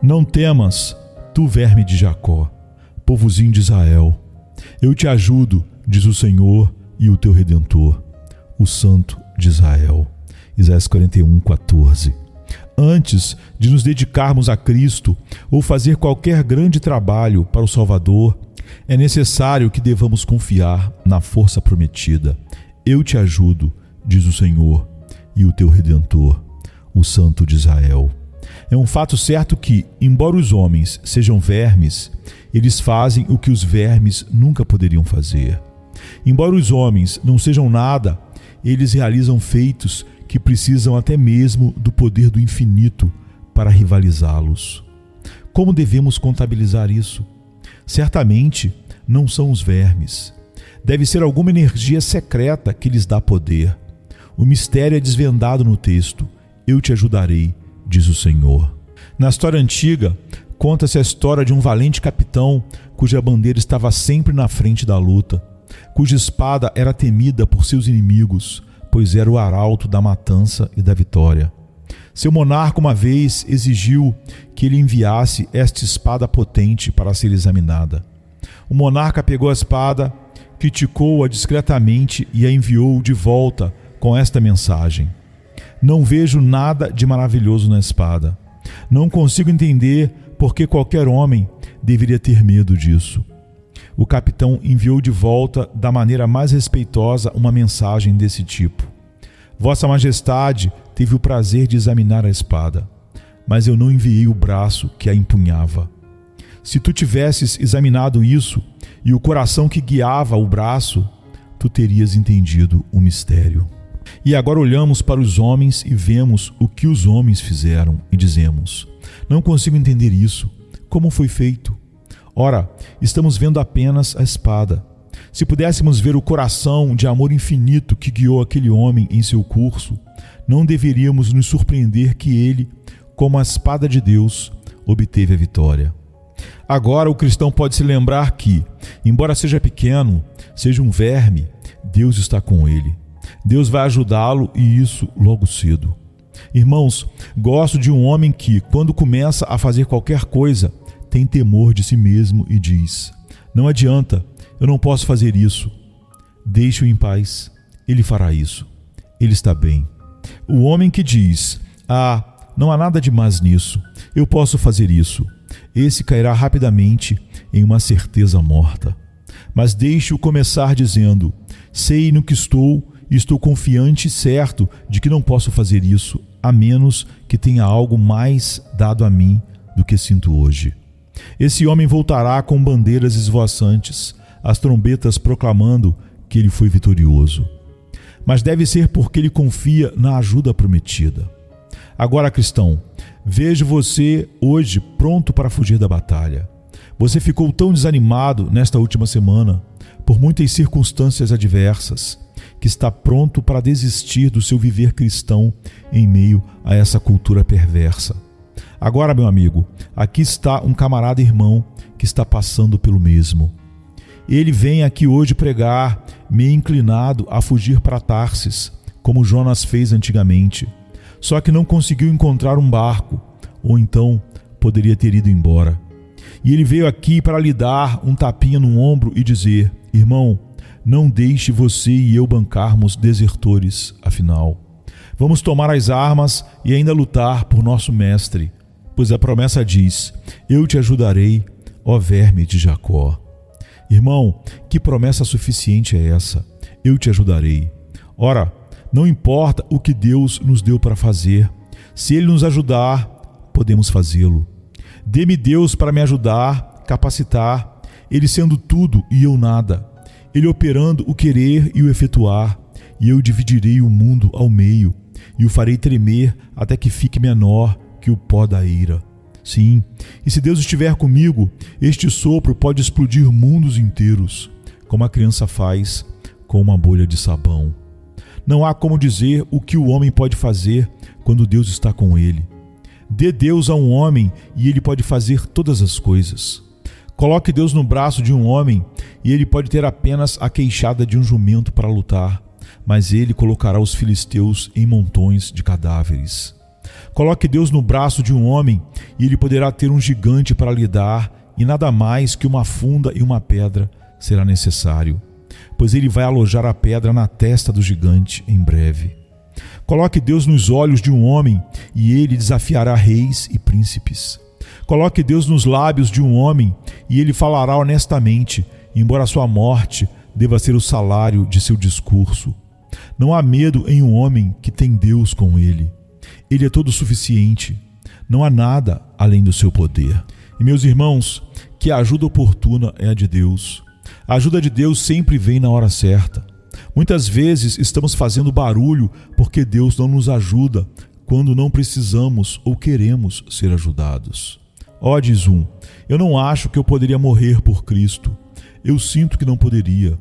Não temas, tu verme de Jacó, povozinho de Israel. Eu te ajudo, diz o Senhor e o teu redentor, o Santo de Israel. Isaías 41, 14. Antes de nos dedicarmos a Cristo ou fazer qualquer grande trabalho para o Salvador, é necessário que devamos confiar na força prometida. Eu te ajudo, diz o Senhor, e o teu redentor, o Santo de Israel. É um fato certo que, embora os homens sejam vermes, eles fazem o que os vermes nunca poderiam fazer. Embora os homens não sejam nada, eles realizam feitos que precisam até mesmo do poder do infinito para rivalizá-los. Como devemos contabilizar isso? Certamente não são os vermes. Deve ser alguma energia secreta que lhes dá poder. O mistério é desvendado no texto. Eu te ajudarei, diz o Senhor. Na história antiga, conta-se a história de um valente capitão cuja bandeira estava sempre na frente da luta, cuja espada era temida por seus inimigos, pois era o arauto da matança e da vitória. Seu monarca uma vez exigiu que ele enviasse esta espada potente para ser examinada. O monarca pegou a espada, criticou-a discretamente e a enviou de volta com esta mensagem: Não vejo nada de maravilhoso na espada. Não consigo entender por que qualquer homem deveria ter medo disso. O capitão enviou de volta, da maneira mais respeitosa, uma mensagem desse tipo: Vossa Majestade teve o prazer de examinar a espada, mas eu não enviei o braço que a empunhava. Se tu tivesses examinado isso e o coração que guiava o braço, tu terias entendido o mistério. E agora olhamos para os homens e vemos o que os homens fizeram e dizemos: Não consigo entender isso. Como foi feito? Ora, estamos vendo apenas a espada. Se pudéssemos ver o coração de amor infinito que guiou aquele homem em seu curso, não deveríamos nos surpreender que ele, como a espada de Deus, obteve a vitória. Agora o cristão pode se lembrar que, embora seja pequeno, seja um verme, Deus está com ele. Deus vai ajudá-lo e isso logo cedo. Irmãos, gosto de um homem que, quando começa a fazer qualquer coisa, tem temor de si mesmo e diz: Não adianta, eu não posso fazer isso. Deixe-o em paz, ele fará isso. Ele está bem. O homem que diz: Ah, não há nada de mais nisso, eu posso fazer isso, esse cairá rapidamente em uma certeza morta. Mas deixe-o começar dizendo: Sei no que estou e estou confiante e certo de que não posso fazer isso, a menos que tenha algo mais dado a mim do que sinto hoje. Esse homem voltará com bandeiras esvoaçantes, as trombetas proclamando que ele foi vitorioso mas deve ser porque ele confia na ajuda prometida. Agora, cristão, vejo você hoje pronto para fugir da batalha. Você ficou tão desanimado nesta última semana, por muitas circunstâncias adversas, que está pronto para desistir do seu viver cristão em meio a essa cultura perversa. Agora, meu amigo, aqui está um camarada irmão que está passando pelo mesmo. Ele vem aqui hoje pregar, meio inclinado a fugir para Tarsis, como Jonas fez antigamente. Só que não conseguiu encontrar um barco, ou então poderia ter ido embora. E ele veio aqui para lhe dar um tapinha no ombro e dizer: Irmão, não deixe você e eu bancarmos desertores, afinal. Vamos tomar as armas e ainda lutar por nosso mestre, pois a promessa diz: Eu te ajudarei, ó verme de Jacó. Irmão, que promessa suficiente é essa? Eu te ajudarei. Ora, não importa o que Deus nos deu para fazer, se Ele nos ajudar, podemos fazê-lo. Dê-me Deus para me ajudar, capacitar, Ele sendo tudo e eu nada, Ele operando o querer e o efetuar, e eu dividirei o mundo ao meio, e o farei tremer até que fique menor que o pó da ira. Sim, e se Deus estiver comigo, este sopro pode explodir mundos inteiros, como a criança faz com uma bolha de sabão. Não há como dizer o que o homem pode fazer quando Deus está com ele. Dê Deus a um homem e ele pode fazer todas as coisas. Coloque Deus no braço de um homem e ele pode ter apenas a queixada de um jumento para lutar, mas ele colocará os filisteus em montões de cadáveres. Coloque Deus no braço de um homem e ele poderá ter um gigante para lidar, e nada mais que uma funda e uma pedra será necessário, pois ele vai alojar a pedra na testa do gigante em breve. Coloque Deus nos olhos de um homem e ele desafiará reis e príncipes. Coloque Deus nos lábios de um homem e ele falará honestamente, embora sua morte deva ser o salário de seu discurso. Não há medo em um homem que tem Deus com ele. Ele é todo suficiente. Não há nada além do seu poder. E meus irmãos, que a ajuda oportuna é a de Deus. A ajuda de Deus sempre vem na hora certa. Muitas vezes estamos fazendo barulho porque Deus não nos ajuda quando não precisamos ou queremos ser ajudados. Ó, oh, diz um, eu não acho que eu poderia morrer por Cristo. Eu sinto que não poderia.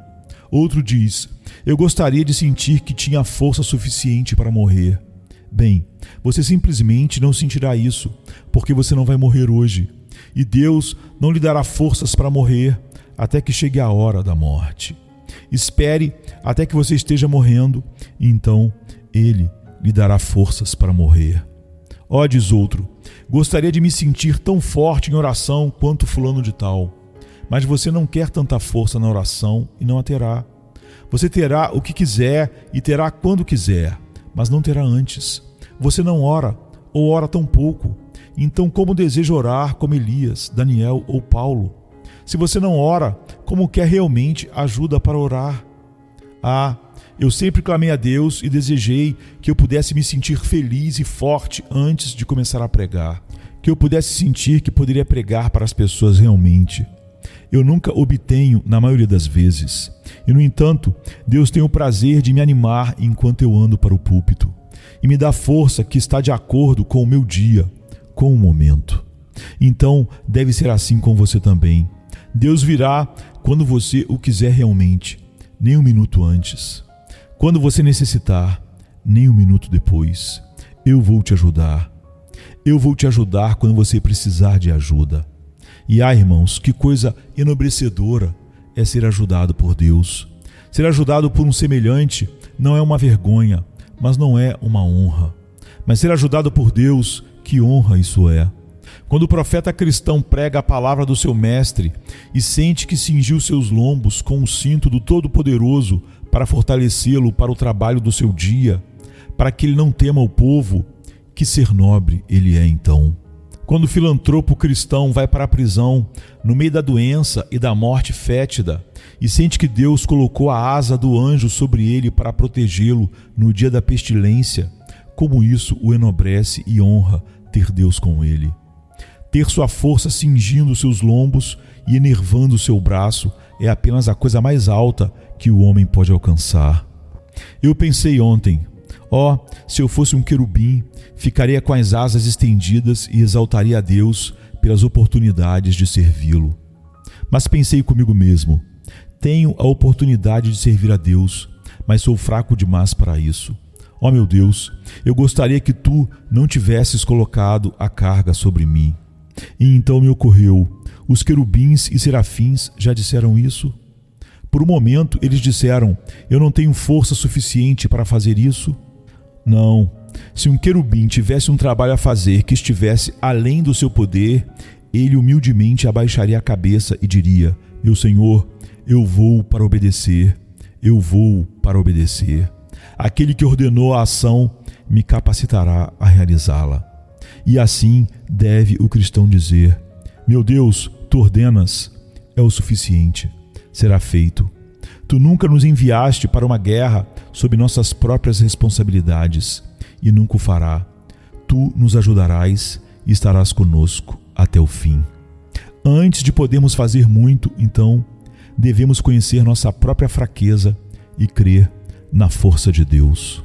Outro diz, eu gostaria de sentir que tinha força suficiente para morrer. Bem, você simplesmente não sentirá isso, porque você não vai morrer hoje. E Deus não lhe dará forças para morrer até que chegue a hora da morte. Espere até que você esteja morrendo, e então Ele lhe dará forças para morrer. Ó, oh, diz outro, gostaria de me sentir tão forte em oração quanto fulano de tal. Mas você não quer tanta força na oração e não a terá. Você terá o que quiser e terá quando quiser, mas não terá antes. Você não ora, ou ora tão pouco. Então, como deseja orar como Elias, Daniel ou Paulo? Se você não ora, como quer realmente ajuda para orar? Ah, eu sempre clamei a Deus e desejei que eu pudesse me sentir feliz e forte antes de começar a pregar, que eu pudesse sentir que poderia pregar para as pessoas realmente. Eu nunca obtenho na maioria das vezes. E no entanto, Deus tem o prazer de me animar enquanto eu ando para o púlpito e me dá força que está de acordo com o meu dia, com o momento. Então, deve ser assim com você também. Deus virá quando você o quiser realmente, nem um minuto antes. Quando você necessitar, nem um minuto depois, eu vou te ajudar. Eu vou te ajudar quando você precisar de ajuda. E ah, irmãos, que coisa enobrecedora é ser ajudado por Deus. Ser ajudado por um semelhante não é uma vergonha, mas não é uma honra. Mas ser ajudado por Deus, que honra isso é. Quando o profeta cristão prega a palavra do seu mestre e sente que cingiu seus lombos com o cinto do Todo-Poderoso para fortalecê-lo para o trabalho do seu dia, para que ele não tema o povo, que ser nobre ele é então. Quando o filantropo cristão vai para a prisão, no meio da doença e da morte fétida, e sente que Deus colocou a asa do anjo sobre ele para protegê-lo no dia da pestilência, como isso o enobrece e honra ter Deus com ele. Ter sua força cingindo seus lombos e enervando seu braço é apenas a coisa mais alta que o homem pode alcançar. Eu pensei ontem, ó, oh, se eu fosse um querubim, ficaria com as asas estendidas e exaltaria a Deus pelas oportunidades de servi-lo. Mas pensei comigo mesmo, tenho a oportunidade de servir a Deus, mas sou fraco demais para isso. Ó oh, meu Deus, eu gostaria que tu não tivesses colocado a carga sobre mim. E então me ocorreu: os querubins e serafins já disseram isso? Por um momento eles disseram: Eu não tenho força suficiente para fazer isso? Não. Se um querubim tivesse um trabalho a fazer que estivesse além do seu poder, ele humildemente abaixaria a cabeça e diria: Meu Senhor, eu vou para obedecer, eu vou para obedecer. Aquele que ordenou a ação me capacitará a realizá-la. E assim deve o cristão dizer: Meu Deus, tu ordenas, é o suficiente será feito. Tu nunca nos enviaste para uma guerra sob nossas próprias responsabilidades, e nunca o fará. Tu nos ajudarás e estarás conosco até o fim. Antes de podermos fazer muito, então, devemos conhecer nossa própria fraqueza e crer na força de Deus.